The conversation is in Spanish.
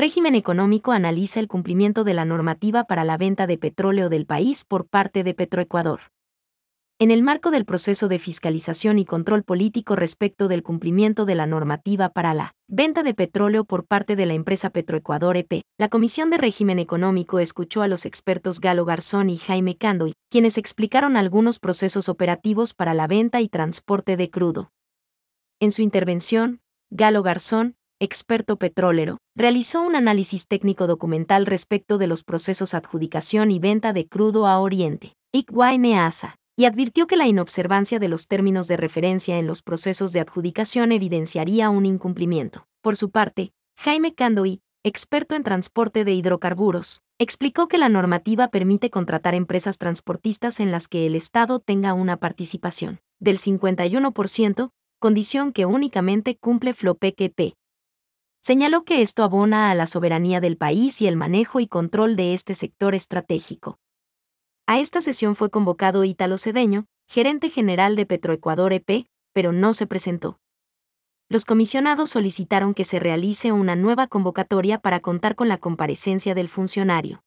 Régimen económico analiza el cumplimiento de la normativa para la venta de petróleo del país por parte de Petroecuador. En el marco del proceso de fiscalización y control político respecto del cumplimiento de la normativa para la venta de petróleo por parte de la empresa Petroecuador EP, la Comisión de Régimen Económico escuchó a los expertos Galo Garzón y Jaime Candoy, quienes explicaron algunos procesos operativos para la venta y transporte de crudo. En su intervención, Galo Garzón, experto petrolero, realizó un análisis técnico documental respecto de los procesos adjudicación y venta de crudo a Oriente. Neasa y advirtió que la inobservancia de los términos de referencia en los procesos de adjudicación evidenciaría un incumplimiento. Por su parte, Jaime Candoy, experto en transporte de hidrocarburos, explicó que la normativa permite contratar empresas transportistas en las que el Estado tenga una participación del 51%, condición que únicamente cumple Flopeque Señaló que esto abona a la soberanía del país y el manejo y control de este sector estratégico. A esta sesión fue convocado Ítalo Cedeño, gerente general de Petroecuador EP, pero no se presentó. Los comisionados solicitaron que se realice una nueva convocatoria para contar con la comparecencia del funcionario.